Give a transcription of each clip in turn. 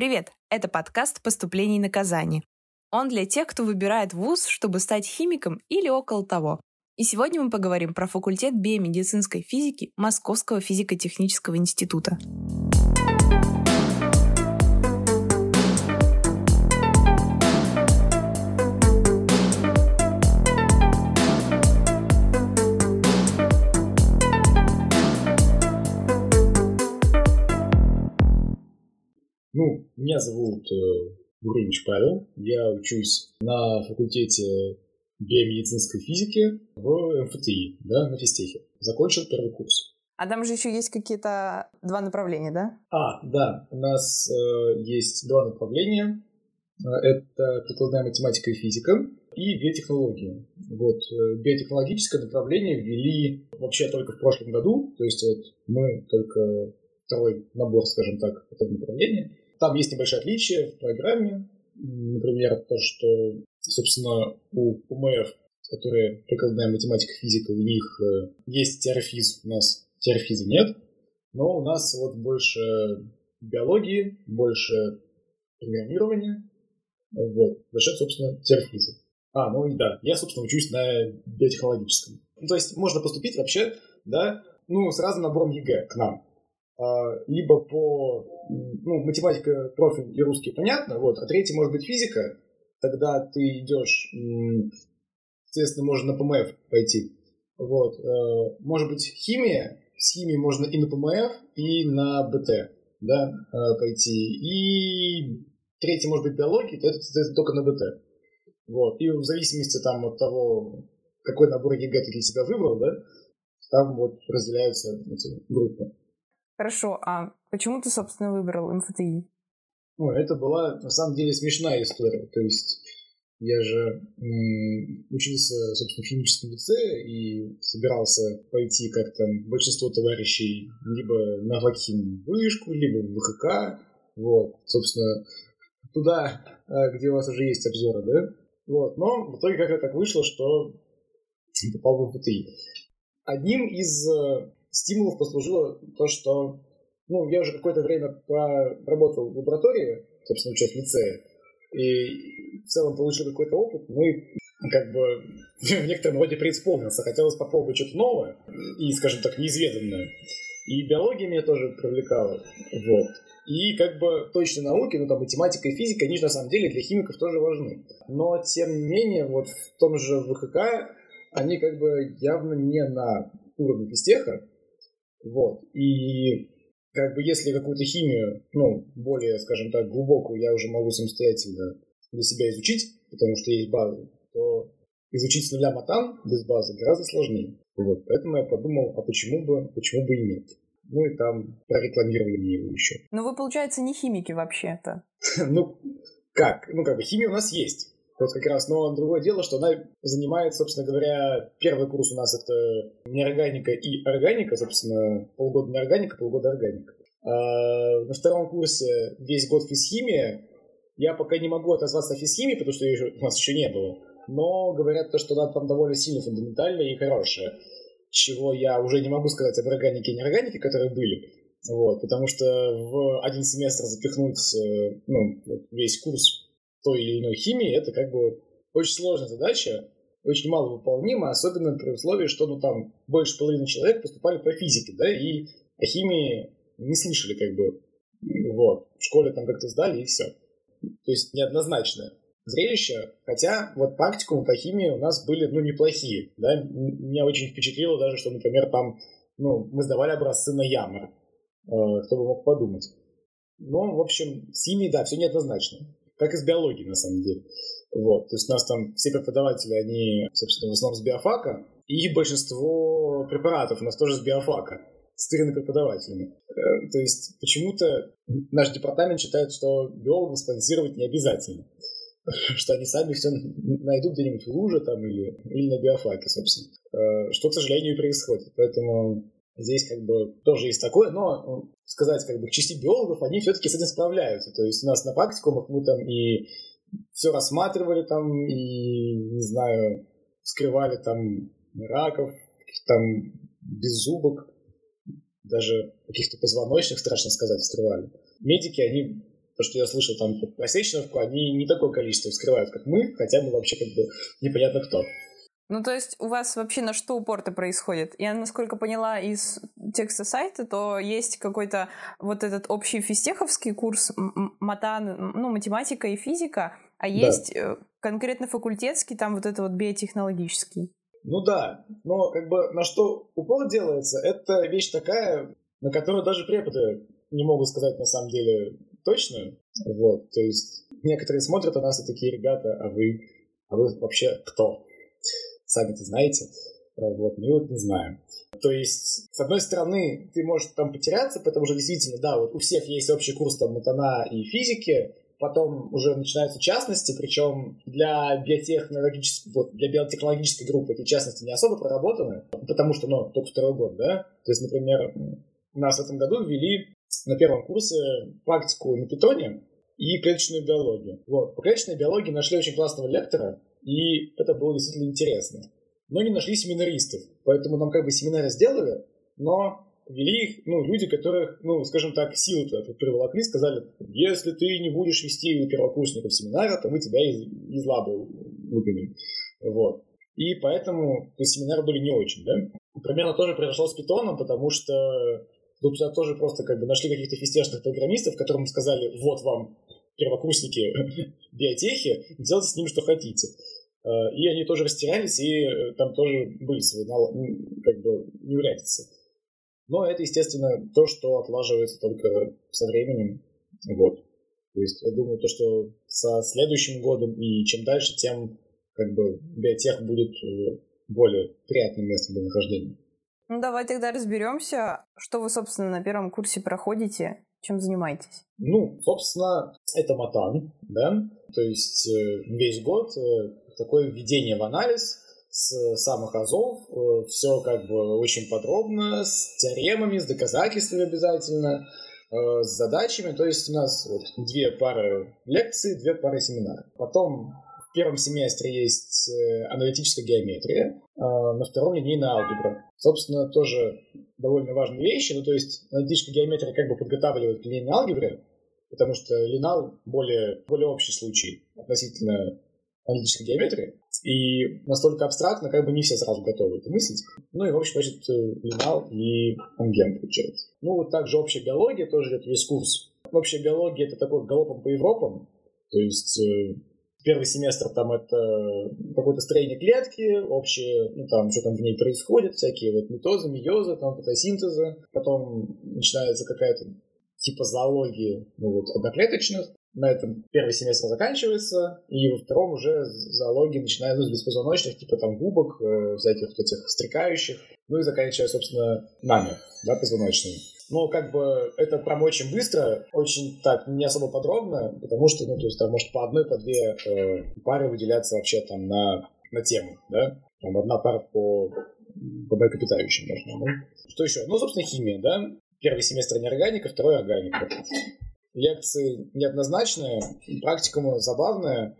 Привет! Это подкаст «Поступление и наказание». Он для тех, кто выбирает вуз, чтобы стать химиком или около того. И сегодня мы поговорим про факультет биомедицинской физики Московского физико-технического института. Ну, меня зовут э, Гуревич Павел. Я учусь на факультете биомедицинской физики в МФТИ, да, на физтехе. Закончил первый курс. А там же еще есть какие-то два направления, да? А, да, у нас э, есть два направления. Э, это прикладная математика и физика и биотехнологии. Вот, э, биотехнологическое направление ввели вообще только в прошлом году, то есть вот мы только второй набор, скажем так, этого направления. Там есть небольшое отличие в программе. Например, то, что, собственно, у УМФ, которые прикладная математика, физика, у них э, есть теорфиз, у нас теорфиза нет, но у нас вот больше биологии, больше программирования, вот, за счет, собственно, теорфиза. А, ну и да, я, собственно, учусь на биотехнологическом. Ну, то есть можно поступить вообще, да, ну, с разным набором ЕГЭ к нам. А, либо по ну, математика, профиль и русский понятно, вот, а третий может быть физика, тогда ты идешь, соответственно, можно на ПМФ пойти. Вот. Э, может быть, химия, с химией можно и на ПМФ, и на БТ да, э, пойти. И третий может быть биология, то это, это только на БТ. Вот. И в зависимости там от того, какой набор ЕГЭ ты для себя выбрал, да, там вот разделяются эти группы. Хорошо, а почему ты, собственно, выбрал МФТИ? Ну, это была, на самом деле, смешная история. То есть я же м- учился, собственно, в химическом лицее и собирался пойти, как там большинство товарищей, либо на факхим вышку, либо в ВХК. Вот, собственно, туда, а, где у вас уже есть обзоры, да? Вот, но в итоге как-то так вышло, что попал в МФТИ. Одним из э, стимулов послужило то, что ну, я уже какое-то время поработал в лаборатории, собственно, учась в лицее, и в целом получил какой-то опыт, ну и как бы в некотором роде преисполнился. Хотелось попробовать что-то новое и, скажем так, неизведанное. И биология меня тоже привлекала. Вот. И как бы точные науки, ну там математика и физика, они же на самом деле для химиков тоже важны. Но тем не менее, вот в том же ВХК они как бы явно не на уровне физтеха, вот. И как бы если какую-то химию, ну, более, скажем так, глубокую я уже могу самостоятельно для себя изучить, потому что есть база, то изучить с нуля матан без базы гораздо сложнее. Вот. Поэтому я подумал, а почему бы, почему бы и нет. Ну и там прорекламировали мне его еще. Но вы, получается, не химики вообще-то. ну, как? Ну, как бы химия у нас есть. Вот как раз, но другое дело, что она занимает, собственно говоря, первый курс у нас это неорганика и органика, собственно, полгода неорганика, полгода органика. А на втором курсе весь год физхимия. Я пока не могу отозваться о физхимии, потому что ее у нас еще не было. Но говорят то, что она там довольно сильно фундаментальная и хорошая. Чего я уже не могу сказать об органике и неорганике, которые были. Вот, потому что в один семестр запихнуть э, ну, весь курс той или иной химии, это как бы очень сложная задача, очень мало выполнима, особенно при условии, что ну там больше половины человек поступали по физике, да, и о химии не слышали как бы. Вот. В школе там как-то сдали и все. То есть неоднозначное зрелище, хотя вот практикумы по химии у нас были, ну, неплохие, да, меня очень впечатлило даже, что, например, там, ну, мы сдавали образцы на ямор, э, кто бы мог подумать. Но, в общем, с химией, да, все неоднозначно как и с биологией, на самом деле. Вот. То есть у нас там все преподаватели, они, собственно, в основном с биофака, и большинство препаратов у нас тоже с биофака, с тырными преподавателями. Э, то есть почему-то наш департамент считает, что биологов спонсировать не обязательно что они сами все найдут где-нибудь в луже там или, или на биофаке, собственно. Э, что, к сожалению, и происходит. Поэтому Здесь как бы тоже есть такое, но ну, сказать как бы к части биологов, они все-таки с этим справляются. То есть у нас на практикумах мы там и все рассматривали там, и, не знаю, скрывали там раков, там беззубок, даже каких-то позвоночных, страшно сказать, вскрывали. Медики, они То, что я слышал там про Сеченовку, они не такое количество вскрывают, как мы, хотя мы вообще как бы непонятно кто. Ну, то есть у вас вообще на что упор-то происходит? Я, насколько поняла из текста сайта, то есть какой-то вот этот общий физтеховский курс матан, ну, математика и физика, а есть да. Э, конкретно факультетский, там вот это вот биотехнологический. Ну да, но как бы на что упор делается, это вещь такая, на которую даже преподы не могут сказать на самом деле точно. Вот, то есть некоторые смотрят на нас и такие, ребята, а вы, а вы вообще кто? Сами-то знаете. Вот, мы вот не знаем. То есть, с одной стороны, ты можешь там потеряться, потому что действительно, да, вот у всех есть общий курс там матана и физики, потом уже начинаются частности, причем для биотехнологической, вот, для биотехнологической группы эти частности не особо проработаны, потому что, ну, только второй год, да? То есть, например, нас в этом году ввели на первом курсе практику на питоне и клеточную биологию. Вот. По клеточной биологии нашли очень классного лектора, и это было действительно интересно. Но не нашли семинаристов, поэтому нам как бы семинары сделали, но вели их ну, люди, которых, ну, скажем так, силу туда приволокли, сказали, если ты не будешь вести у первокурсников семинара, то мы тебя из, из лабы выгоним. Вот. И поэтому то семинары были не очень, да. Примерно тоже произошло с питоном, потому что тут туда тоже просто как бы нашли каких-то фистешных программистов, которым сказали, вот вам первокурсники биотехи, делайте с ними что хотите. Э, и они тоже растерялись, и э, там тоже были свои как бы неурядицы. Но это, естественно, то, что отлаживается только со временем. Вот. То есть я думаю, то, что со следующим годом и чем дальше, тем как бы биотех будет э, более приятным местом для нахождения. Ну давай тогда разберемся, что вы, собственно, на первом курсе проходите, чем занимаетесь. Ну, собственно, это матан, да, то есть весь год такое введение в анализ, с самых азов, э, все как бы очень подробно, с теоремами, с доказательствами обязательно, э, с задачами. То есть у нас вот две пары лекций, две пары семинаров. Потом в первом семестре есть э, аналитическая геометрия, на втором линейная алгебра. Собственно, тоже довольно важные вещи. Ну, то есть аналитическая геометрия как бы подготавливает к линейной алгебре, потому что линал более, более общий случай относительно аналитической геометрии. И настолько абстрактно, как бы не все сразу готовы это мыслить. Ну и, в общем, значит, Линал и Анген получается. Ну, вот также общая биология тоже идет весь курс. Общая биология — это такой галопом по Европам. То есть э, первый семестр там это какое-то строение клетки, общее, ну там, что там в ней происходит, всякие вот метозы, миозы, там фотосинтезы. Потом начинается какая-то типа зоологии ну, вот, одноклеточных на этом первый семестр заканчивается, и во втором уже зоология начинает ну, с беспозвоночных, типа там губок, э, всяких вот этих стрекающих, ну и заканчивая, собственно, нами, да, позвоночными. Но как бы это прям очень быстро, очень так, не особо подробно, потому что, ну, то есть там может по одной, по две э, пары выделяться вообще там на, на тему, да? Там одна пара по, по млекопитающим можно, да? Что еще? Ну, собственно, химия, да? Первый семестр неорганика, второй органика лекции неоднозначные, практикума забавная,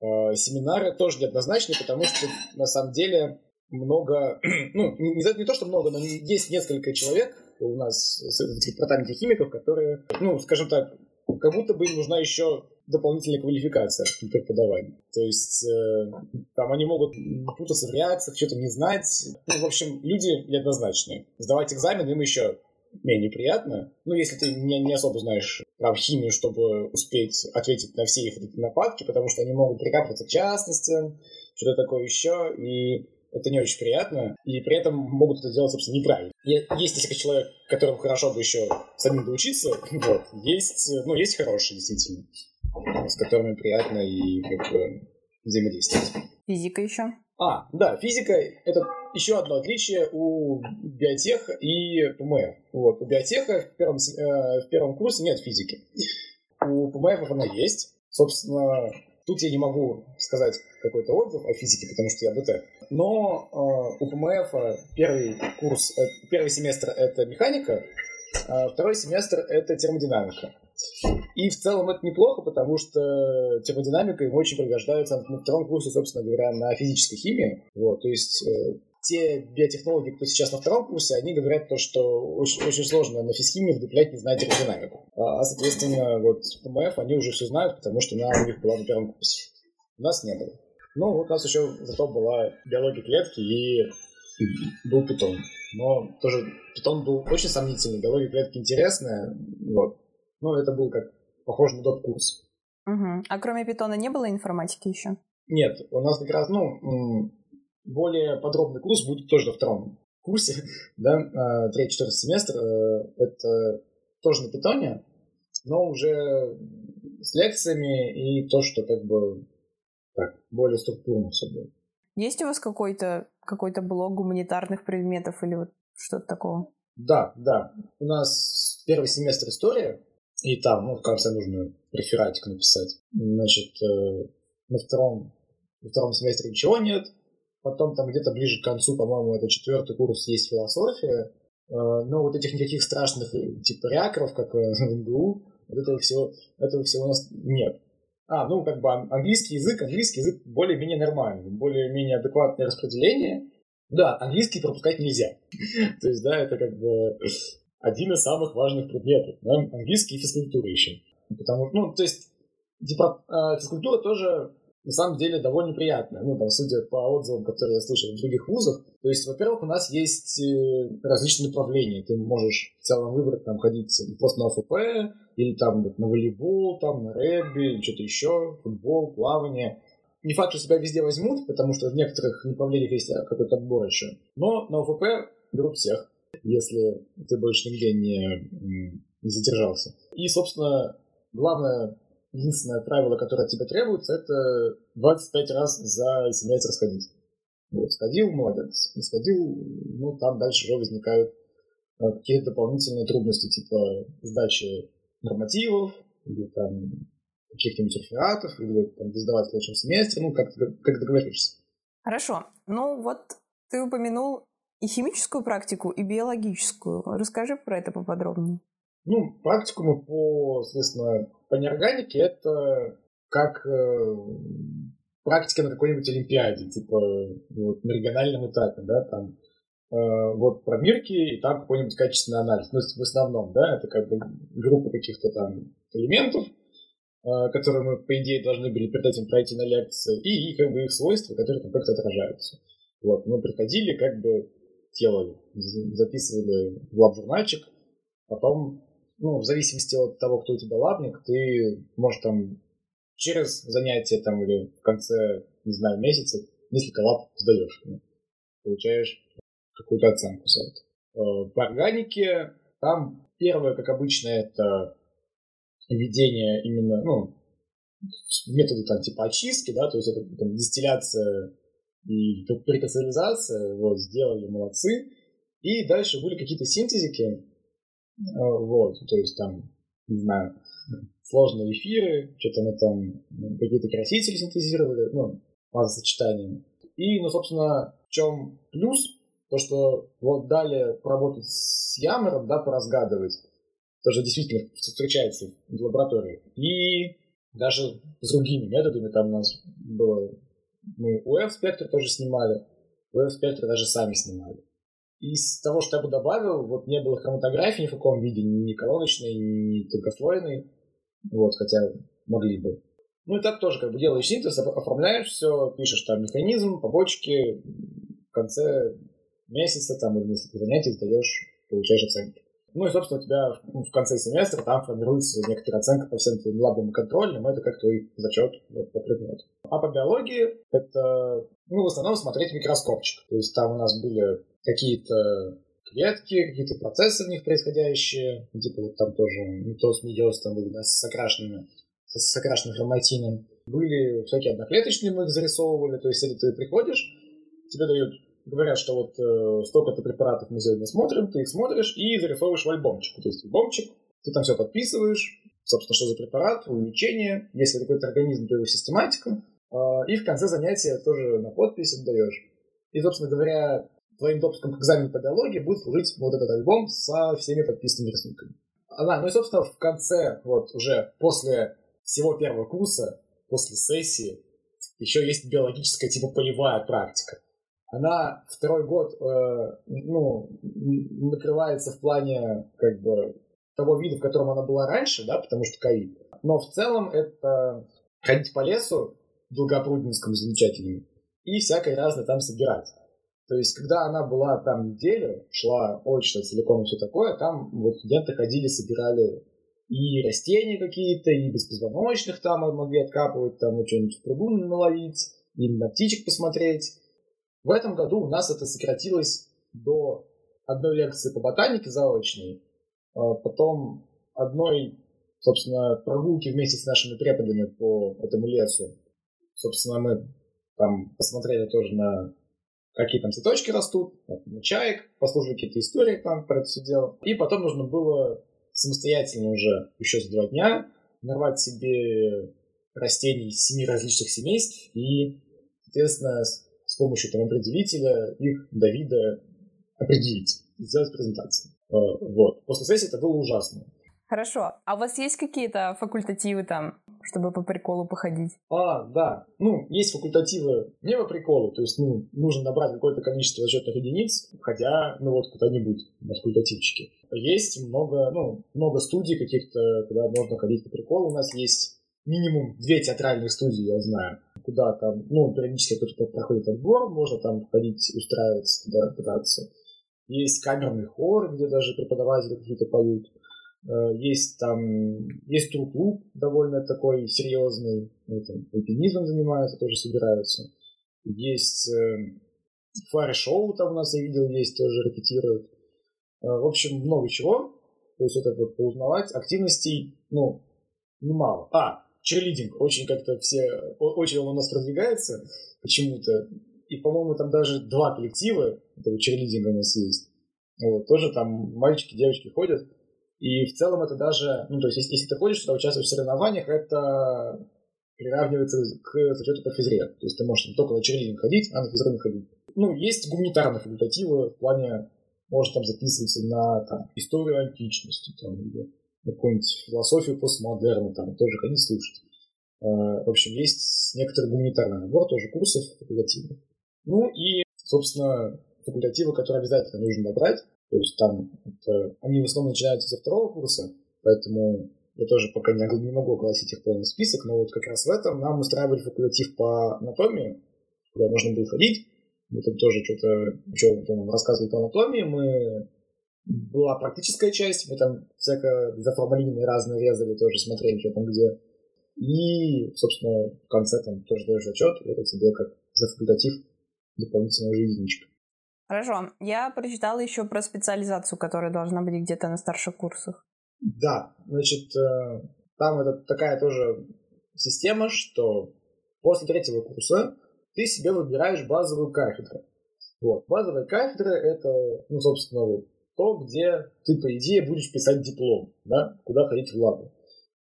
э, семинары тоже неоднозначные, потому что на самом деле много, ну, не, не то, что много, но есть несколько человек у нас в департаменте химиков, которые, ну, скажем так, как будто бы им нужна еще дополнительная квалификация преподавания. То есть э, там они могут путаться в реакциях, что-то не знать. Ну, в общем, люди неоднозначные. Сдавать экзамен им еще менее приятно. Ну, если ты не, не особо знаешь про химию, чтобы успеть ответить на все их эти нападки, потому что они могут прикапываться к частностям, что-то такое еще, и это не очень приятно, и при этом могут это делать, собственно, неправильно. Есть несколько человек, которым хорошо бы еще самим доучиться, вот. Есть, ну, есть хорошие, действительно, с которыми приятно и как бы взаимодействовать. Физика еще? А, да, физика — это еще одно отличие у биотеха и ПМФ. Вот, у биотеха в первом, э, в первом курсе нет физики. У ПМФ она есть. Собственно, тут я не могу сказать какой-то отзыв о физике, потому что я БТ. Но э, у ПМФ первый курс, э, первый семестр — это механика, а второй семестр — это термодинамика. И в целом это неплохо, потому что термодинамика им очень пригождается на втором курсе, собственно говоря, на физической химии. Вот, то есть э, те биотехнологи, кто сейчас на втором курсе, они говорят то, что очень, очень сложно на физхимии вдуплять, не зная термодинамику. А, соответственно, вот ПМФ они уже все знают, потому что она у них была на первом курсе. У нас не было. Ну, вот у нас еще зато была биология клетки и был питон. Но тоже питон был очень сомнительный, биология клетки интересная, вот. Но это был как похож на тот курс. Угу. А кроме питона не было информатики еще? Нет, у нас как раз, ну, более подробный курс будет тоже на втором курсе, да, а, третий-четвертый семестр. Э, это тоже на питоне, но уже с лекциями и то, что как бы так, более структурно все будет. Есть у вас какой-то какой-то блок гуманитарных предметов или вот что-то такого? Да, да. У нас первый семестр история, и там, ну, в конце нужно рефератик написать. Значит, э, на втором, на втором семестре ничего нет. Потом там где-то ближе к концу, по-моему, это четвертый курс, есть философия. Э, но вот этих никаких страшных э, типа реакторов, как в МГУ, вот этого всего, этого всего у нас нет. А, ну, как бы английский язык, английский язык более-менее нормальный, более-менее адекватное распределение. Да, английский пропускать нельзя. То есть, да, это как бы один из самых важных предметов. Да? Английский и физкультура еще. Потому, ну, то есть, физкультура тоже на самом деле довольно приятная. Ну, там, судя по отзывам, которые я слышал в других вузах. То есть, во-первых, у нас есть э, различные направления. Ты можешь в целом выбрать, там, ходить просто на ОФП, или там на волейбол, там, на регби, что-то еще, футбол, плавание. Не факт, что тебя везде возьмут, потому что в некоторых направлениях есть какой-то отбор еще. Но на ОФП берут всех, если ты больше нигде не, не задержался. И, собственно, главное единственное правило, которое от тебя требуется, это 25 раз за семестр сходить. Вот, сходил, молодец. Не сходил, ну, там дальше уже возникают э, какие-то дополнительные трудности, типа сдачи нормативов, или там каких-нибудь рефератов, или там сдавать в следующем семестре, ну, как, как договоришься. Хорошо. Ну, вот ты упомянул и химическую практику, и биологическую. Расскажи про это поподробнее. Ну, практику мы по, соответственно, по неорганике это как э, практика на какой-нибудь олимпиаде, типа вот, на региональном этапе, да, там э, вот пробирки и там какой-нибудь качественный анализ. Ну, в основном, да, это как бы группа каких-то там элементов, э, которые мы, по идее, должны были перед этим пройти на лекции, и, как бы их свойства, которые там как-то отражаются. Вот, мы приходили, как бы делали, записывали в лаб-журнальчик, потом ну, в зависимости от того, кто у тебя лабник, ты можешь там через занятие там или в конце, не знаю, месяца несколько лаб сдаешь. Ну, получаешь какую-то оценку за это. Э, по органике там первое, как обычно, это введение именно, ну, методы там типа очистки, да, то есть это там, дистилляция и прекассализация, вот, сделали, молодцы. И дальше были какие-то синтезики, вот, то есть там, не знаю, сложные эфиры, что-то мы там ну, какие-то красители синтезировали, ну, сочетания. И, ну, собственно, в чем плюс? То, что вот дали поработать с Ямером, да, поразгадывать. Тоже действительно встречается в лаборатории. И даже с другими методами там у нас было... Мы UF-спектр тоже снимали. UF-спектр даже сами снимали. Из того, что я бы добавил, вот не было хроматографии ни в каком виде, ни колоночной, ни тонкослойной, вот, хотя могли бы. Ну и так тоже, как бы делаешь синтез, оформляешь все, пишешь там механизм, побочки, в конце месяца там или несколько занятий сдаешь, получаешь оценки. Ну и, собственно, у тебя в конце семестра там формируется некоторая оценка по всем твоим лабам и контрольным, это как твой зачет вот, по предмету. А по биологии это, ну, в основном смотреть микроскопчик. То есть там у нас были какие-то клетки, какие-то процессы в них происходящие, типа вот там тоже митоз, медиоз там были, да, с окрашенными, с окрашенным хроматином. Были всякие одноклеточные, мы их зарисовывали, то есть если ты приходишь, тебе дают, говорят, что вот э, столько-то препаратов мы сегодня смотрим, ты их смотришь и зарисовываешь в альбомчик. То есть альбомчик, ты там все подписываешь, собственно, что за препарат, лечение, если какой-то организм, то его систематика, э, и в конце занятия тоже на подпись отдаешь. И, собственно говоря, твоим допуском к экзамену по биологии будет служить вот этот альбом со всеми подписанными рисунками. А, ну и, собственно, в конце, вот уже после всего первого курса, после сессии, еще есть биологическая типа полевая практика. она второй год э, ну, накрывается в плане как бы того вида, в котором она была раньше, да, потому что ковид. Но в целом это ходить по лесу Долгопруднинскому замечательному и всякое разное там собирать. То есть, когда она была там неделю, шла очно целиком и все такое, там вот студенты ходили, собирали и растения какие-то, и беспозвоночных там могли откапывать, там что-нибудь в пруду наловить, и на птичек посмотреть. В этом году у нас это сократилось до одной лекции по ботанике заочной, а потом одной, собственно, прогулки вместе с нашими преподами по этому лесу. Собственно, мы там посмотрели тоже на какие там цветочки растут, на чаек, послушали какие-то истории там про это все дело. И потом нужно было самостоятельно уже еще за два дня нарвать себе растений из семи различных семейств и, соответственно, с помощью там определителя их до вида определить, сделать презентацию. Э, вот. После сессии это было ужасно. Хорошо. А у вас есть какие-то факультативы там, чтобы по приколу походить? А, да. Ну, есть факультативы не по приколу, то есть, ну, нужно набрать какое-то количество зачетных единиц, хотя, ну, вот куда-нибудь на факультативчике. Есть много, ну, много студий каких-то, куда можно ходить по приколу. У нас есть минимум две театральных студии, я знаю, куда там, ну, периодически кто-то проходит отбор, можно там ходить, устраиваться, туда пытаться. Есть камерный хор, где даже преподаватели какие-то поют. Э, есть там, есть тру-клуб довольно такой серьезный, этим, альпинизмом занимаются, тоже собираются. Есть э, фари-шоу там у нас, я видел, есть, тоже репетируют. Э, в общем, много чего. То есть это вот поузнавать. Активностей, ну, немало. А, черлидинг. Очень как-то все, очень он у нас продвигается почему-то. И, по-моему, там даже два коллектива этого черлидинга у нас есть. Вот, тоже там мальчики, девочки ходят. И в целом это даже, ну, то есть, если, если ты ходишь туда, участвуешь в соревнованиях, это приравнивается к зачету по физре. То есть ты можешь не только на черлидинг ходить, а на физру не ходить. Ну, есть гуманитарные факультативы в плане, может там записываться на там, историю античности, там, или какую-нибудь философию постмодерна, там, тоже ходить слушать. А, в общем, есть некоторый гуманитарный набор тоже курсов факультативных. Ну и, собственно, факультативы, которые обязательно нужно набрать. То есть там это, они в основном начинаются со второго курса, поэтому я тоже пока не, не могу огласить их полный список, но вот как раз в этом нам устраивали факультатив по анатомии, куда можно было ходить. Мы там тоже что-то, что нам рассказывали по анатомии, мы была практическая часть, мы там всякое за формалины разные резали, тоже смотрели, что там где. И, собственно, в конце там тоже даешь зачет, и это тебе как за факультатив дополнительная единичка. Хорошо. Я прочитала еще про специализацию, которая должна быть где-то на старших курсах. Да, значит, э, там это такая тоже система, что после третьего курса ты себе выбираешь базовую кафедру. Вот. Базовая кафедра — это, ну, собственно, вот то, где ты, по идее, будешь писать диплом, да, куда ходить в лабу.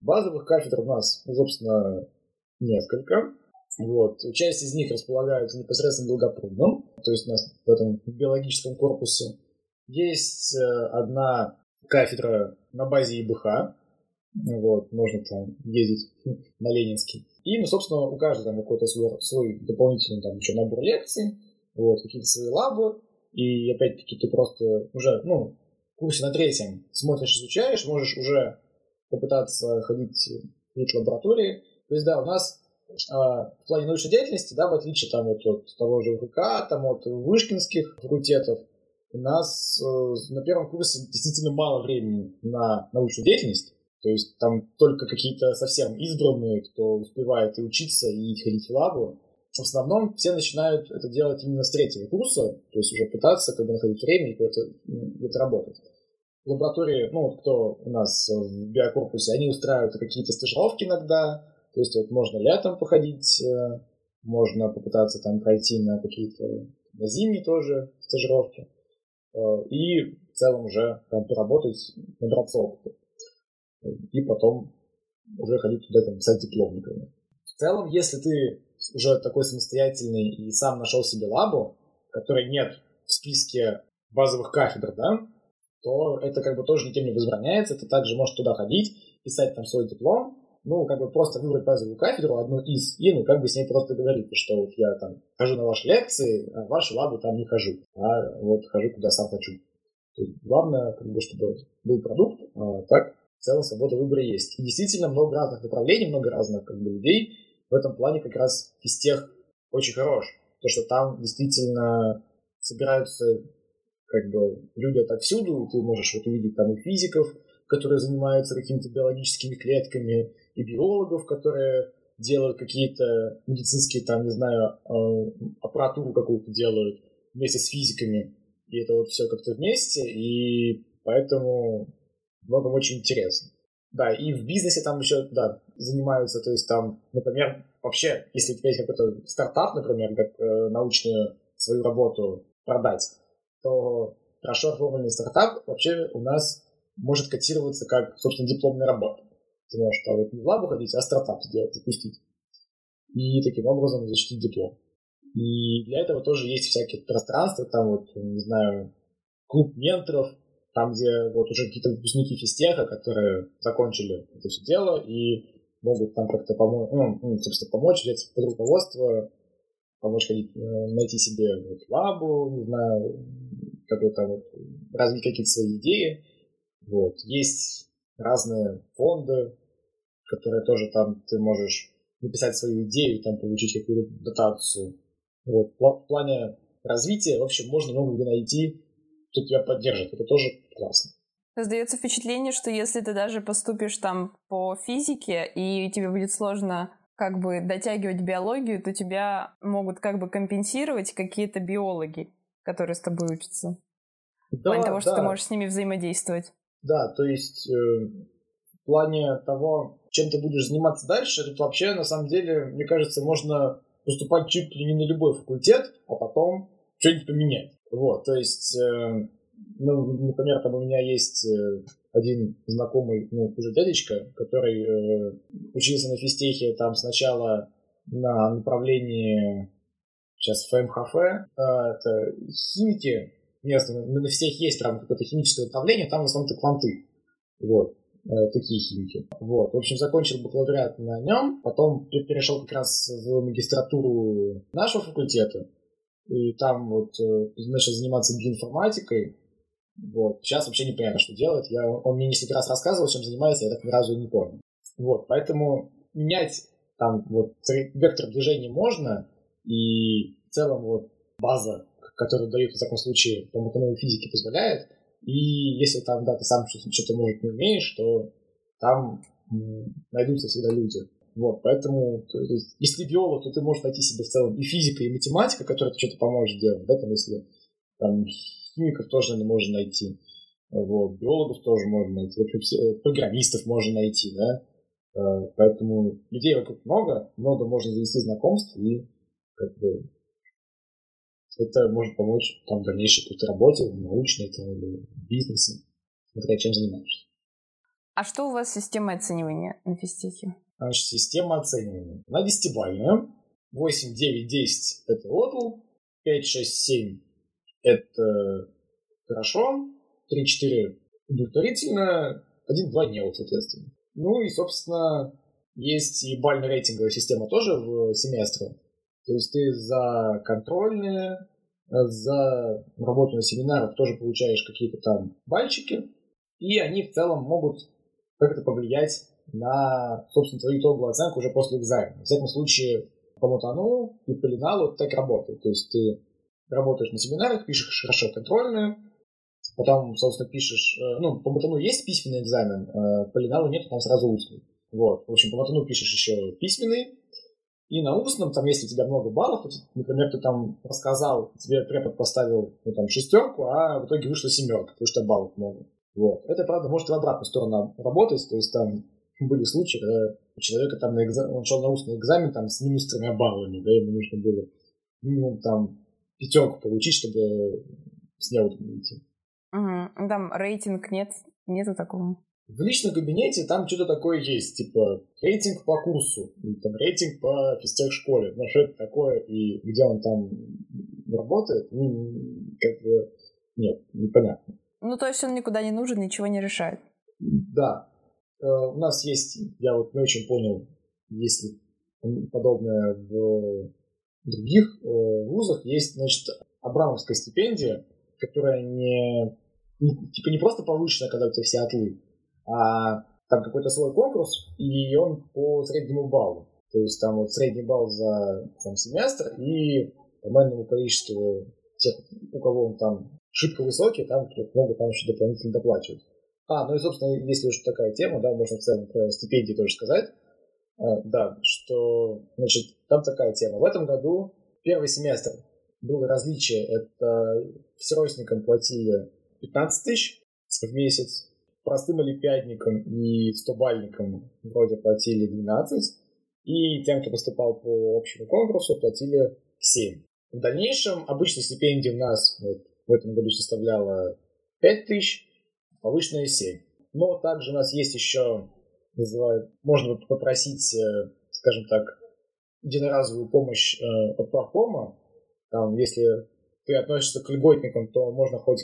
Базовых кафедр у нас, ну, собственно, несколько. Вот. Часть из них располагаются непосредственно Долгопрудном, то есть у нас в этом биологическом корпусе. Есть э, одна кафедра на базе ИБХ, вот, можно там ездить на Ленинский. И, ну, собственно, у каждого там какой-то свой, свой дополнительный там еще набор лекций, вот, какие-то свои лабы, и опять-таки ты просто уже, ну, в курсе на третьем смотришь, изучаешь, можешь уже попытаться ходить в лаборатории. То есть, да, у нас в плане научной деятельности, да, в отличие там вот от того же ВК, там от вышкинских факультетов, у нас э, на первом курсе действительно мало времени на научную деятельность. То есть там только какие-то совсем избранные, кто успевает и учиться, и ходить в лабу. В основном все начинают это делать именно с третьего курса, то есть уже пытаться как бы находить время и где-то, где-то работать. Лаборатории, ну, кто у нас в биокорпусе, они устраивают какие-то стажировки иногда, то есть вот можно летом походить, э, можно попытаться там пройти на какие-то на зимние тоже стажировки. Э, и в целом уже там поработать, набраться опыта. И потом уже ходить туда там писать диплом, например. В целом, если ты уже такой самостоятельный и сам нашел себе лабу, которой нет в списке базовых кафедр, да, то это как бы тоже никем не возбраняется, ты также можешь туда ходить, писать там свой диплом, ну, как бы просто выбрать базовую кафедру, одну из, и, ну, как бы с ней просто говорить, что вот я там хожу на ваши лекции, а в ваши лабы там не хожу, а вот хожу куда сам хочу. То есть главное, как бы, чтобы был продукт, а так в целом свобода выбора есть. И действительно много разных направлений, много разных как бы, людей. В этом плане как раз физтех очень хорош. То, что там действительно собираются как бы люди отовсюду, ты можешь вот увидеть там и физиков, которые занимаются какими-то биологическими клетками, и биологов, которые делают какие-то медицинские, там, не знаю, э, аппаратуру какую-то делают вместе с физиками. И это вот все как-то вместе, и поэтому многом очень интересно. Да, и в бизнесе там еще, да, занимаются, то есть там, например, вообще, если у тебя есть какой-то стартап, например, как э, научную свою работу продать, то хорошо оформленный стартап вообще у нас может котироваться как, собственно, дипломная работа. Можешь там вот не в лабу ходить, а стартап сделать, запустить. И таким образом защитить диплом. И для этого тоже есть всякие пространства, там вот, не знаю, клуб менторов, там, где вот уже какие-то выпускники физтеха, которые закончили это все дело и могут там как-то помочь, ну, ну, собственно, помочь, взять под руководство, помочь ходить, э, найти себе вот, лабу, не знаю, какой-то вот, развить какие-то свои идеи. Вот. Есть разные фонды, которые тоже там ты можешь написать свою идею, там получить какую-то дотацию. Вот. В плане развития, в общем, можно много где найти, кто тебя поддержит. Это тоже классно. Создается впечатление, что если ты даже поступишь там по физике, и тебе будет сложно как бы дотягивать биологию, то тебя могут как бы компенсировать какие-то биологи, которые с тобой учатся. Да, в плане того, что да. ты можешь с ними взаимодействовать. Да, то есть э, в плане того, чем ты будешь заниматься дальше, тут вообще, на самом деле, мне кажется, можно поступать чуть ли не на любой факультет, а потом что-нибудь поменять. Вот, то есть, э, ну, например, там у меня есть э, один знакомый, ну, уже дядечка, который э, учился на физтехе там сначала на направлении сейчас ФМХФ, э, это химики, место, на всех есть прям какое-то химическое направление, там в основном это кванты. Вот. Э, такие химики. Вот. В общем, закончил бакалавриат на нем, потом перешел как раз в магистратуру нашего факультета, и там вот э, начал заниматься биоинформатикой. Вот. Сейчас вообще непонятно, что делать. Я, он мне несколько раз рассказывал, чем занимается, я так ни разу не понял. Вот. Поэтому менять там вот вектор движения можно, и в целом вот база, которую дают, в таком случае, по математике физике позволяет, и если там, да, ты сам что-то, может, не умеешь, то там найдутся всегда люди. Вот, поэтому, то есть, если биолог, то ты можешь найти себе в целом и физика, и математика, которая что-то поможет делать, да, там, если там химиков тоже, можно найти, вот, биологов тоже можно найти, э, программистов можно найти, да, э, поэтому людей вокруг много, много можно завести знакомств и как бы это может помочь там, в дальнейшей какой-то работе, научной там, или бизнесе, смотря чем занимаешься. А что у вас система оценивания на физтехе? Наша система оценивания. Она десятибальная. 8, 9, 10 – это отл. 5, 6, 7 – это хорошо. 3, 4 – удовлетворительно. 1, 2 – не соответственно. Ну и, собственно, есть и бально-рейтинговая система тоже в семестре. То есть ты за контрольные, за работу на семинарах тоже получаешь какие-то там бальчики, и они в целом могут как-то повлиять на, собственно, твою итоговую оценку уже после экзамена. В всяком случае, по Мотану и по Линалу так работает. То есть ты работаешь на семинарах, пишешь хорошо контрольную, потом, собственно, пишешь... Э, ну, по Мотану есть письменный экзамен, э, по Линалу нет, там сразу устный. Вот. В общем, по Мотану пишешь еще письменный, и на устном, там, если у тебя много баллов, например, ты там рассказал, тебе препод поставил ну, там, шестерку, а в итоге вышла семерка, потому что баллов много. Вот. Это, правда, может и в обратную сторону работать, то есть там были случаи, когда у человека там на экзамен, он шел на устный экзамен там с минус тремя баллами, да, ему нужно было минимум там пятерку получить, чтобы с неудобно идти. Угу. Там рейтинг нет, нету такого. В личном кабинете там что-то такое есть, типа рейтинг по курсу, или там рейтинг по физтех школе. Но что это такое и где он там работает, ну, как бы нет, непонятно. Ну, то есть он никуда не нужен, ничего не решает. Да. у нас есть, я вот не очень понял, если подобное в других вузах, есть, значит, Абрамовская стипендия, которая не, не типа не просто повышенная, когда у тебя все отлы, а там какой-то свой конкурс, и он по среднему баллу. То есть там вот средний балл за там, семестр и по маленькому количеству тех, у кого он там шибко высокий, там много там еще дополнительно доплачивать. А, ну и, собственно, если уж такая тема, да, можно в целом про стипендии тоже сказать. А, да, что, значит, там такая тема. В этом году первый семестр было различие. Это всеростникам платили 15 тысяч в месяц, простым олимпиадникам и стобальникам вроде платили 12, и тем, кто поступал по общему конкурсу, платили 7. В дальнейшем обычная стипендия у нас вот, в этом году составляла 5 тысяч, повышенная 7. Но также у нас есть еще, называют, можно попросить, э, скажем так, единоразовую помощь э, от правкома. Там, если ты относишься к льготникам, то можно хоть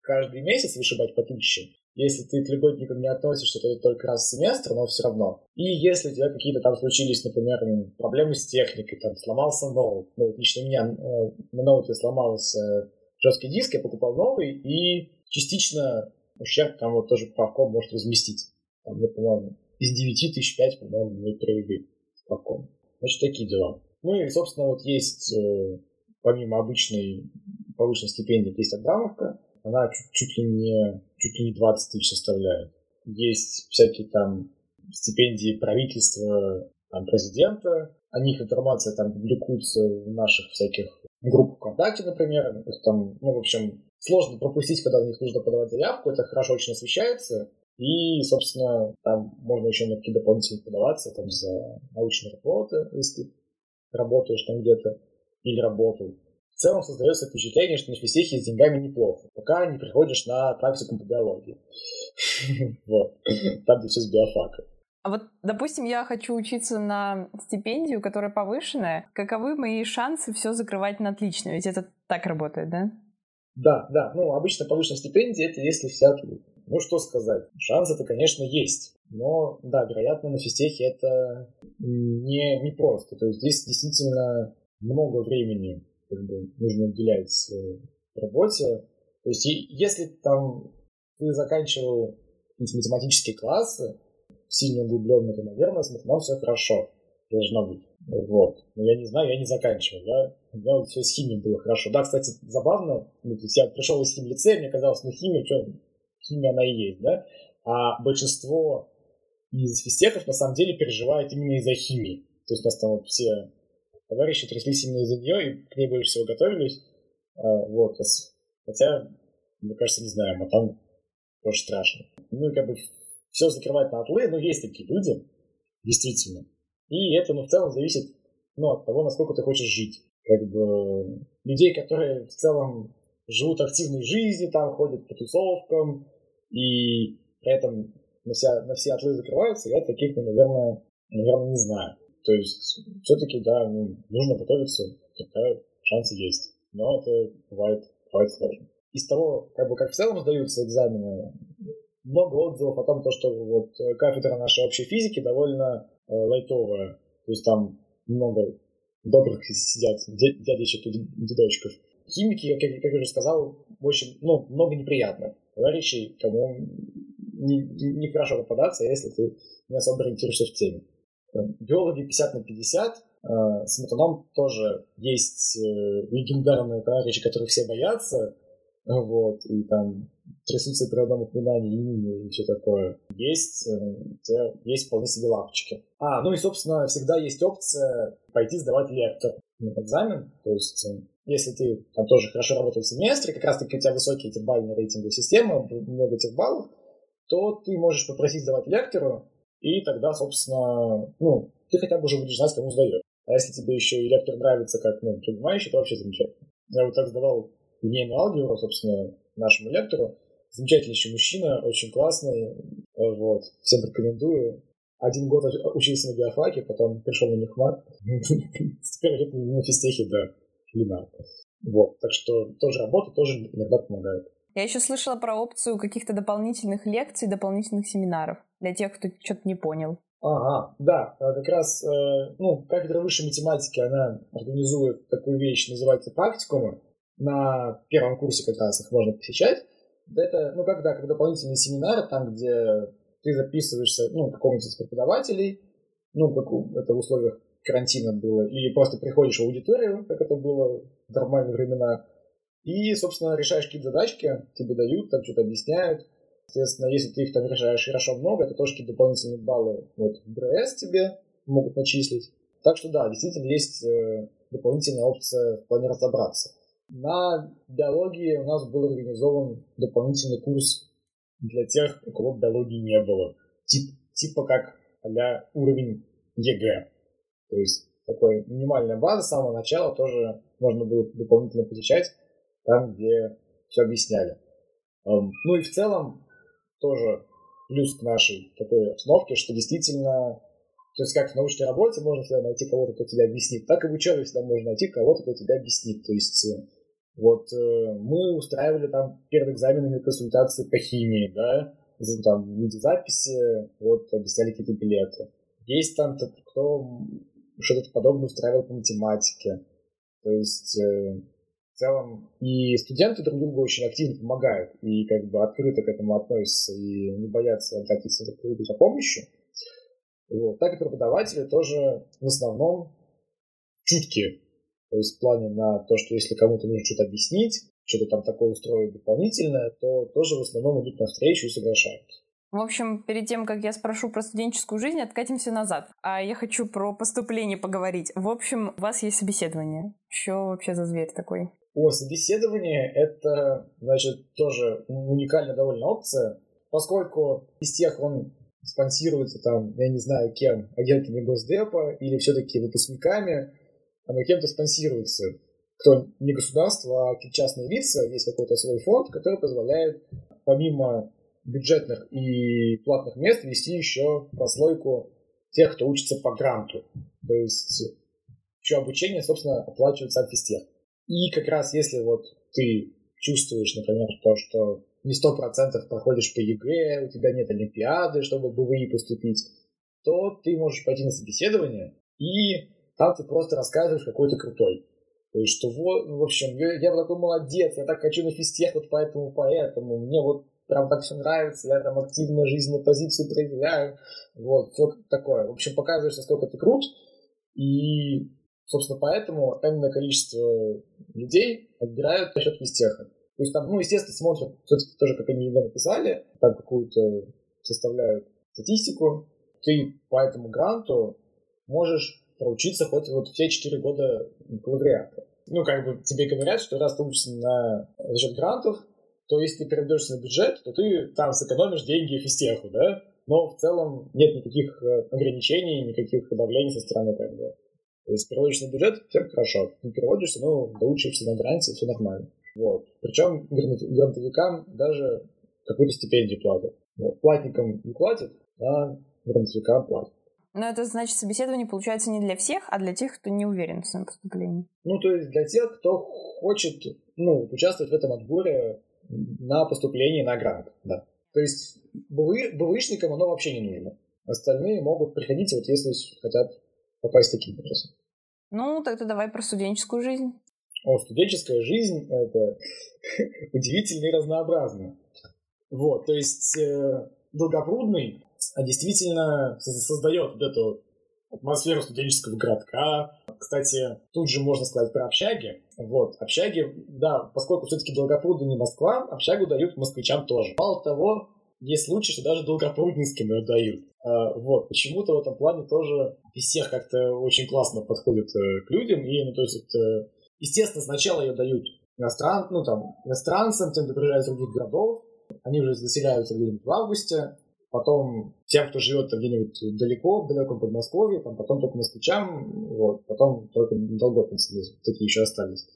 каждый месяц вышибать по тысяче. Если ты к льготникам не относишься, то это только раз в семестр, но все равно. И если у тебя какие-то там случились, например, проблемы с техникой, там сломался ноут, ну, лично у меня э, на ноуте сломался жесткий диск, я покупал новый, и частично ущерб там вот тоже правком может возместить. Там, по-моему, из 9 тысяч 5, по-моему, мы перевели с правком. Значит, такие дела. Ну и, собственно, вот есть, э, помимо обычной повышенной стипендии, есть Абрамовка, она чуть, чуть, ли не, чуть ли не 20 тысяч составляет. Есть всякие там стипендии правительства, там, президента, о них информация там публикуется в наших всяких группах ВКонтакте, например. Там, ну, в общем, сложно пропустить, когда в них нужно подавать заявку, это хорошо очень освещается. И, собственно, там можно еще на какие дополнительные подаваться, там, за научные работы, если работаешь там где-то или работал. В целом создается впечатление, что на физтехе с деньгами неплохо, пока не приходишь на практику по биологии. Вот. Там, где все с биофака. А вот, допустим, я хочу учиться на стипендию, которая повышенная. Каковы мои шансы все закрывать на отлично? Ведь это так работает, да? Да, да. Ну, обычно повышенная стипендия — это если вся... Ну, что сказать. Шансы-то, конечно, есть. Но, да, вероятно, на физтехе это не, не просто. То есть здесь действительно много времени как бы нужно уделять работе. То есть если там ты заканчивал математические классы, сильно углубленно, то, наверное, с математикой все хорошо должно быть. Вот. Но я не знаю, я не заканчивал. Я, у меня вот все с химией было хорошо. Да, кстати, забавно. Ну, то есть я пришел из химии лицея, мне казалось, ну химия, что, химия она и есть, да? А большинство из физтехов на самом деле переживает именно из-за химии. То есть у нас там вот все товарищи тряслись именно из-за нее и к ней больше всего готовились. А, вот. Хотя, мне кажется, не знаю, там тоже страшно. Ну и как бы все закрывать на отлы, но есть такие люди, действительно. И это, ну, в целом зависит, ну, от того, насколько ты хочешь жить. Как бы людей, которые в целом живут активной жизнью, там ходят по тусовкам, и при этом на все, на все отлы закрываются, я таких, ну, наверное, наверное, не знаю. То есть, все-таки, да, ну, нужно готовиться, такая шансы есть. Но это бывает, бывает сложно. Из того, как бы, как в целом сдаются экзамены, много отзывов о том, то, что вот кафедра нашей общей физики довольно э, лайтовая. То есть там много добрых сидят дядечек и дедочков. Химики, как, как я уже сказал, очень, ну, много неприятных товарищей, кому нехорошо не, не хорошо попадаться, если ты не особо ориентируешься в теме. Биологи 50 на 50. Э, с метаном тоже есть э, легендарные товарищи, которых все боятся. Вот, и там трясутся при одном упоминании и все такое. Есть, э, есть вполне себе лапочки. А, ну и, собственно, всегда есть опция пойти сдавать лектор экзамен. То есть, если ты там тоже хорошо работал в семестре, как раз таки у тебя высокие эти бальные рейтинговые системы, много этих баллов, то ты можешь попросить сдавать лектору, и тогда, собственно, ну, ты хотя бы уже будешь знать, кому сдаешь. А если тебе еще и лектор нравится как, ну, принимающий, то вообще замечательно. Я вот так сдавал линейную алгебру, собственно, нашему лектору. Замечательный еще мужчина, очень классный, вот, всем рекомендую. Один год учился на биофаке, потом пришел на мехмат. Теперь на физтехе, да, лина. Вот, так что тоже работа тоже иногда помогает. Я еще слышала про опцию каких-то дополнительных лекций, дополнительных семинаров для тех, кто что-то не понял. Ага, да, а как раз, э, ну, кафедра высшей математики, она организует такую вещь, называется практикумы. На первом курсе как раз их можно посещать. Это, ну, когда, как дополнительные семинары, там, где ты записываешься, ну, какому-нибудь из преподавателей, ну, как это в условиях карантина было, и просто приходишь в аудиторию, как это было в нормальные времена, и, собственно, решаешь какие-то задачки, тебе дают, там что-то объясняют. Соответственно, если ты их там решаешь хорошо много, то тоже какие-то дополнительные баллы вот, в БРС тебе могут начислить. Так что да, действительно есть э, дополнительная опция в плане разобраться. На биологии у нас был организован дополнительный курс для тех, у кого биологии не было. Тип, типа как а уровень ЕГЭ. То есть такой минимальная база с самого начала тоже можно было дополнительно посещать там, где все объясняли. Ну и в целом тоже плюс к нашей такой обстановке, что действительно, то есть как в научной работе можно всегда найти кого-то, кто тебе объяснит, так и в учебе всегда можно найти кого-то, кто тебе объяснит. То есть э, вот э, мы устраивали там перед экзаменами консультации по химии, да, там в виде записи, вот объясняли какие-то билеты. Есть там кто что-то подобное устраивал по математике. То есть э, в целом и студенты друг другу очень активно помогают и как бы открыто к этому относятся и не боятся обратиться за помощью. Вот. Так и преподаватели тоже в основном чуткие. То есть в плане на то, что если кому-то нужно что-то объяснить, что-то там такое устроить дополнительное, то тоже в основном идут навстречу и соглашаются. В общем, перед тем, как я спрошу про студенческую жизнь, откатимся назад. А я хочу про поступление поговорить. В общем, у вас есть собеседование. Что вообще за зверь такой? О, собеседование — это, значит, тоже уникальная довольно опция, поскольку из тех он спонсируется там, я не знаю кем, агентами Госдепа или все-таки выпускниками, оно кем-то спонсируется. Кто не государство, а частные лица, есть какой-то свой фонд, который позволяет помимо бюджетных и платных мест вести еще прослойку тех, кто учится по гранту. То есть еще обучение, собственно, оплачивает сам физтех. И как раз если вот ты чувствуешь, например, то, что не сто процентов проходишь по ЕГЭ, у тебя нет олимпиады, чтобы в БВИ поступить, то ты можешь пойти на собеседование, и там ты просто рассказываешь, какой ты крутой. То есть, что вот, в общем, я, я такой молодец, я так хочу на физтех вот поэтому, поэтому, мне вот прям так все нравится, я там активно жизненную позицию проявляю, вот, все такое. В общем, показываешь, насколько ты крут, и Собственно, поэтому энное количество людей отбирают за счет физтеха. То есть там, ну, естественно, смотрят все-таки тоже, как они его написали, там какую-то составляют статистику. Ты по этому гранту можешь проучиться хоть вот все четыре года бакалавриата. Ну, как бы тебе говорят, что раз ты учишься на, за счет грантов, то если ты перейдешься на бюджет, то ты там сэкономишь деньги физтеху, да? Но в целом нет никаких э, ограничений, никаких давлений со стороны как бы, то есть переводишь на бюджет, все хорошо. Не переводишься, ну, доучишься на гранте, все нормально. Вот. Причем грантовикам даже какую-то стипендию платят. Вот. Платникам не платят, а грантовикам платят. Но это значит, собеседование получается не для всех, а для тех, кто не уверен в своем поступлении. Ну, то есть для тех, кто хочет ну, участвовать в этом отборе на поступление на грант, да. То есть БВИ, БВИшникам оно вообще не нужно. Остальные могут приходить, вот если хотят попасть таким образом. Ну, тогда давай про студенческую жизнь. О, студенческая жизнь — это удивительно и разнообразно. Вот, то есть э, Долгопрудный действительно создает вот эту атмосферу студенческого городка. Кстати, тут же можно сказать про общаги. Вот, общаги, да, поскольку все-таки Долгопрудный не Москва, общагу дают москвичам тоже. Мало того, есть случаи, что даже Долгопруднинским ее дают. А, вот, почему-то в этом плане тоже всех как-то очень классно подходит э, к людям, и, ну, то есть, это, естественно, сначала ее дают иностран, ну, там, иностранцам, тем, кто приезжает из других городов, они уже заселяются где-нибудь в августе, потом тем, кто живет где-нибудь далеко, в далеком Подмосковье, там, потом только москвичам, вот, потом только долгопинцы такие еще остались.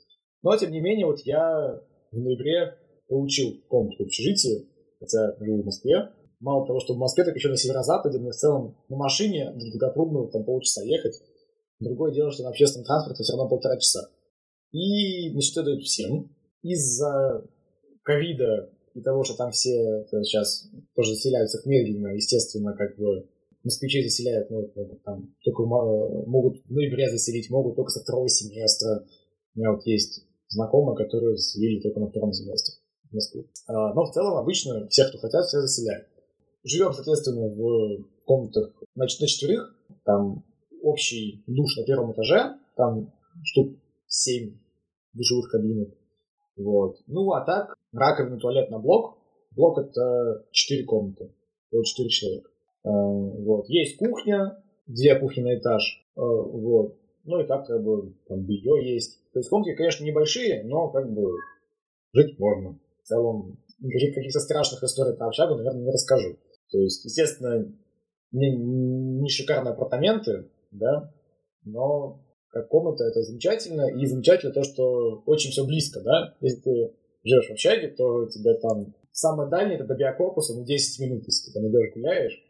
Но, тем не менее, вот я в ноябре получил комнату в общежитии, хотя живу в Москве, мало того, что в Москве, так еще на северо-западе, мне в целом на машине до там полчаса ехать. Другое дело, что на общественном транспорте все равно полтора часа. И это дают всем. Из-за ковида и того, что там все сейчас тоже заселяются медленно, естественно, как бы москвичи заселяют, ну, там, только могут в ноябре заселить, могут только со второго семестра. У меня вот есть знакомые, которые заселили только на втором семестре в Москве. А, но в целом обычно всех, кто хотят, все заселяют. Живем, соответственно, в комнатах значит, на четверых. Там общий душ на первом этаже, там штук 7 душевых кабинок. Вот. Ну, а так, раковина, туалет на блок. Блок — это 4 комнаты, вот 4 человека. А, вот. Есть кухня, две кухни на этаж. А, вот. Ну и так как бы там белье есть. То есть комнатки, конечно, небольшие, но как бы жить можно. В целом, каких-то страшных историй про общагу, наверное, не расскажу. То есть, естественно, не, не шикарные апартаменты, да, но как комната это замечательно, и замечательно то, что очень все близко, да, если ты живешь в общаге, то у тебя там самое дальнее это до биокорпуса, ну, 10 минут, если ты там идешь гуляешь,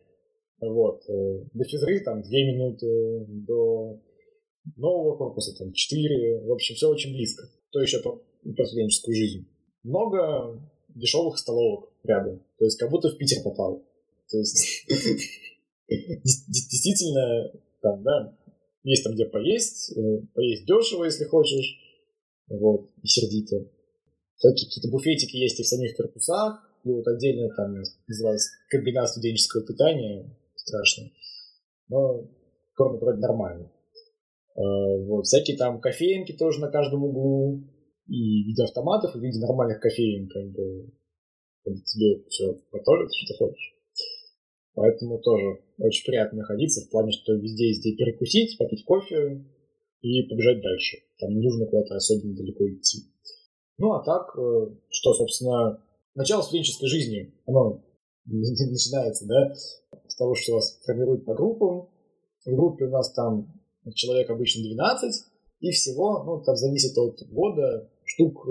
вот, э, до физры там 2 минуты, до нового корпуса там 4, в общем, все очень близко, то еще про, про студенческую жизнь. Много дешевых столовок рядом, то есть как будто в Питер попал. То есть действительно там, да, есть там где поесть, э, поесть дешево, если хочешь, вот, и сердито. Всякие какие-то буфетики есть и в самих корпусах, и вот отдельно там называется комбинат студенческого питания, страшно. Но кормят вроде нормально. А, вот, всякие там кофейнки тоже на каждом углу, и в виде автоматов, и в виде нормальных кофеин, как бы, тебе все готовят, что ты хочешь. Поэтому тоже очень приятно находиться в плане, что везде есть где перекусить, попить кофе и побежать дальше. Там не нужно куда-то особенно далеко идти. Ну а так, э, что, собственно, начало студенческой жизни, оно начинается, да, с того, что вас формируют по группам. В группе у нас там человек обычно 12, и всего, ну, там зависит от года, штук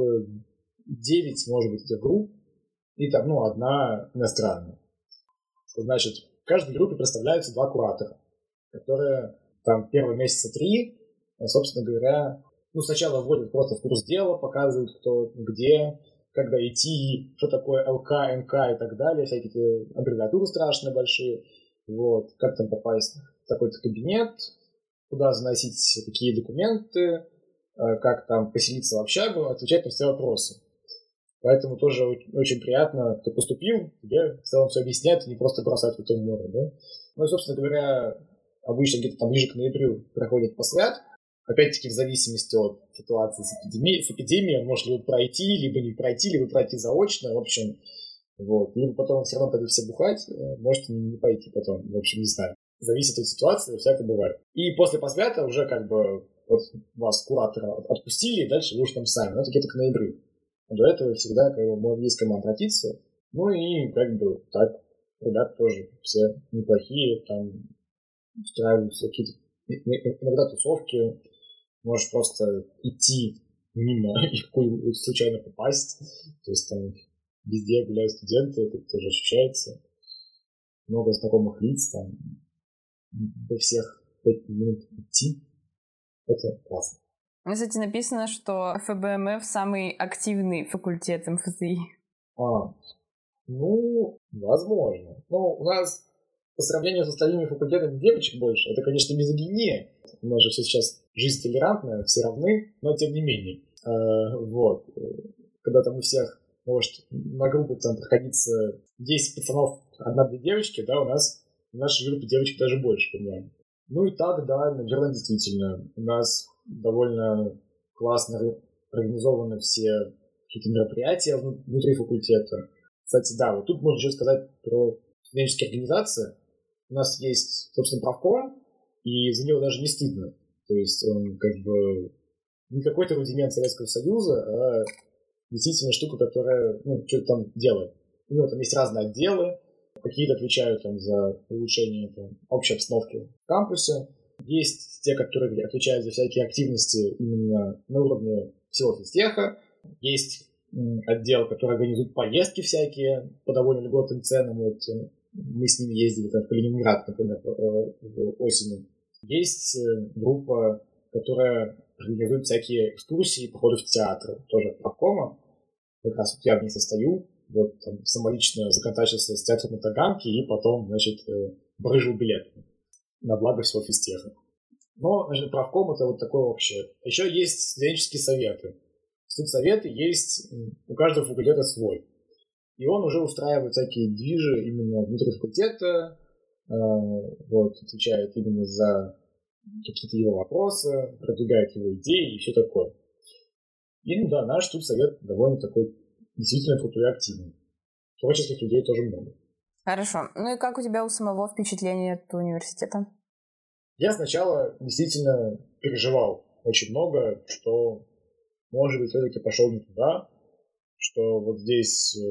9, э, может быть, этих групп, и там, ну, одна иностранная. Значит, в каждой группе представляются два куратора, которые там первые месяца три, собственно говоря, ну, сначала вводят просто в курс дела, показывают, кто где, когда идти, что такое ЛК, МК и так далее, всякие эти аббревиатуры страшные большие, вот, как там попасть в такой-то кабинет, куда заносить какие документы, как там поселиться в общагу, отвечать на все вопросы. Поэтому тоже очень приятно, ты поступил, тебе в целом все объясняют, не просто бросать в это море, да. Ну и, собственно говоря, обычно где-то там ближе к ноябрю проходит посвят. Опять-таки в зависимости от ситуации с эпидемией, с эпидемией он может либо пройти, либо не пройти, либо пройти заочно, в общем, вот. Либо потом все равно пойдут все бухать, э, можете не пойти потом, в общем, не знаю. Зависит от ситуации, всякое бывает. И после посвята уже как бы вот вас куратора отпустили, и дальше вы уже там сами, ну, это где-то к ноябрю. До этого всегда как бы, есть кому обратиться. Ну и как бы так, ребят тоже все неплохие, там устраиваются какие-то иногда тусовки, можешь просто идти мимо и случайно попасть. То есть там везде гуляют студенты, это тоже ощущается. Много знакомых лиц, там до всех пять минут идти. Это классно. Кстати, написано, что ФБМФ самый активный факультет МФЗИ. А, ну, возможно. Ну, у нас по сравнению с остальными факультетами девочек больше. Это, конечно, мизогиния. У нас же все сейчас жизнь толерантная, все равны, но тем не менее. А, вот. Когда там у всех может на группу там проходиться 10 пацанов, одна-две девочки, да, у нас в нашей группе девочек даже больше, по-моему. Ну и так, да, наверное, действительно. У нас довольно классно организованы все какие-то мероприятия внутри факультета. Кстати, да, вот тут можно еще сказать про студенческие организации. У нас есть, собственно, правком, и за него даже не стыдно. То есть он как бы не какой-то рудимент Советского Союза, а действительно штука, которая ну, что-то там делает. У него там есть разные отделы, какие-то отвечают там, за улучшение там, общей обстановки в кампусе, есть те, которые отвечают за всякие активности именно на уровне всего физтеха. Есть отдел, который организует поездки всякие по довольно льготным ценам. Вот э, мы с ними ездили там, в Калининград, например, э, осенью. Есть э, группа, которая организует всякие экскурсии, походы в театр, тоже правкома. как раз вот я в ней состою, вот там, самолично законтачился с театром на Таганке и потом, значит, э, брыжил билет на благо всего физтеха. Но, значит, правком это вот такое вообще. Еще есть студенческие советы. Студсоветы есть у каждого факультета свой. И он уже устраивает всякие движи именно внутри факультета, э, вот, отвечает именно за какие-то его вопросы, продвигает его идеи и все такое. И, ну да, наш тут совет довольно такой действительно крутой и активный. Творческих людей тоже много. Хорошо. Ну и как у тебя у самого впечатление от университета? Я сначала действительно переживал очень много, что, может быть, все-таки пошел не туда, что вот здесь э,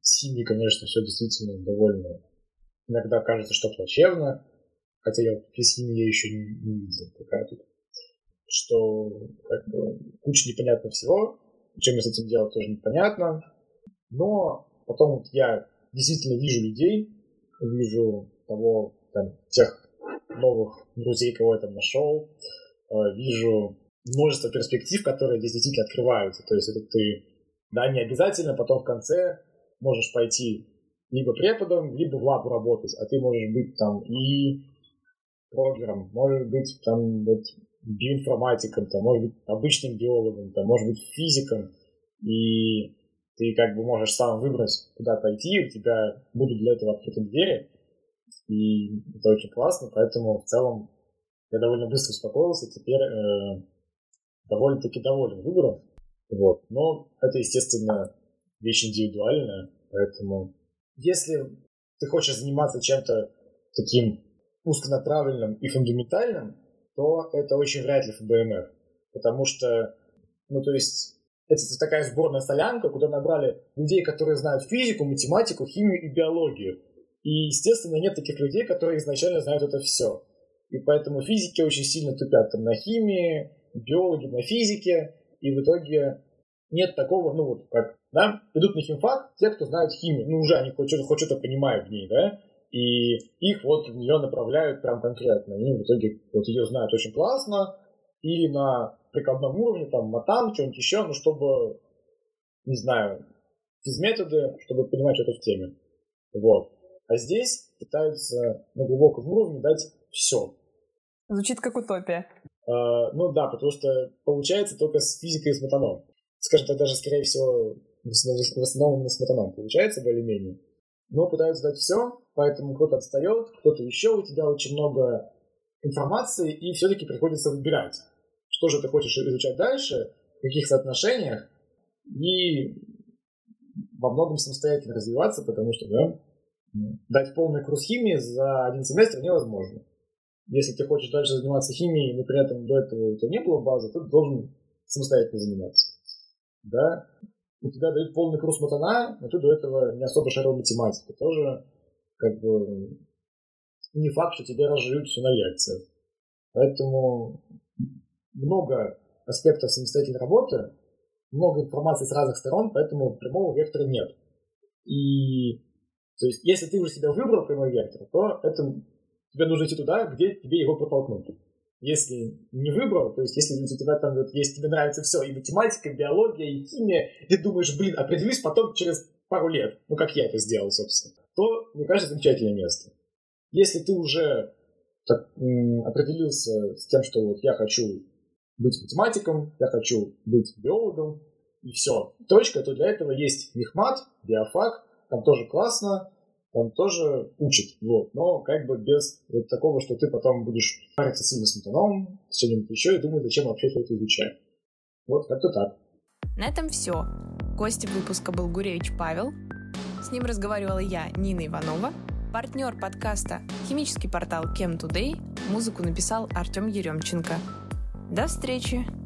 с химией, конечно, все действительно довольно иногда кажется, что плачевно, хотя я физхимии еще не, не видел пока тут, что как бы, куча непонятно всего, чем я с этим делать тоже непонятно, но потом вот я действительно вижу людей, вижу того, там, тех новых друзей, кого я там нашел, э, вижу множество перспектив, которые здесь действительно открываются. То есть это ты, да, не обязательно потом в конце можешь пойти либо преподом, либо в лабу работать, а ты можешь быть там и прогером, можешь быть там вот биоинформатиком, там, может быть обычным биологом, там, может быть физиком, и ты как бы можешь сам выбрать, куда пойти, у тебя будут для этого открыты двери, и это очень классно, поэтому в целом я довольно быстро успокоился, теперь э, довольно-таки доволен выбором, вот, но это, естественно, вещь индивидуальная, поэтому если ты хочешь заниматься чем-то таким узконаправленным и фундаментальным, то это очень вряд ли ФБМР. Потому что, ну, то есть, это такая сборная солянка, куда набрали людей, которые знают физику, математику, химию и биологию. И, естественно, нет таких людей, которые изначально знают это все. И поэтому физики очень сильно тупят там на химии, биологи на физике, и в итоге нет такого, ну вот как, да, идут на химфак те, кто знают химию, ну уже они хоть что-то, хоть что-то понимают в ней, да, и их вот в нее направляют прям конкретно. Они в итоге вот ее знают очень классно, или на прикладном уровне, там, матан, что-нибудь еще, ну, чтобы, не знаю, физметоды, чтобы понимать что-то в теме. Вот. А здесь пытаются на глубоком уровне дать все. Звучит как утопия. А, ну да, потому что получается только с физикой и с матаном. Скажем так, даже, скорее всего, в основном с матаном получается более-менее но пытаются дать все, поэтому кто-то отстает, кто-то еще, у тебя очень много информации, и все-таки приходится выбирать, что же ты хочешь изучать дальше, в каких соотношениях, и во многом самостоятельно развиваться, потому что да, дать полный курс химии за один семестр невозможно. Если ты хочешь дальше заниматься химией, но при этом до этого у тебя не было базы, ты должен самостоятельно заниматься. Да? У тебя дают полный курс матана, но ты до этого не особо шарил математику. Тоже как бы не факт, что тебе разжуют все на лекциях. Поэтому много аспектов самостоятельной работы, много информации с разных сторон, поэтому прямого вектора нет. И то есть, если ты уже себя выбрал прямой вектор, то это тебе нужно идти туда, где тебе его протолкнут если не выбрал, то есть если у тебя там вот есть, тебе нравится все, и математика, и биология, и химия, ты думаешь, блин, определюсь потом через пару лет, ну как я это сделал, собственно, то, мне кажется, замечательное место. Если ты уже так, определился с тем, что вот я хочу быть математиком, я хочу быть биологом, и все, точка, то для этого есть мехмат, биофак, там тоже классно, он тоже учит, вот, но как бы без вот такого, что ты потом будешь париться сильно с метаном, с чем-нибудь еще, и думать, зачем вообще все это изучать. Вот, как-то так. На этом все. Гостем выпуска был Гуревич Павел. С ним разговаривала я, Нина Иванова. Партнер подкаста – химический портал Chem Today. Музыку написал Артем Еремченко. До встречи!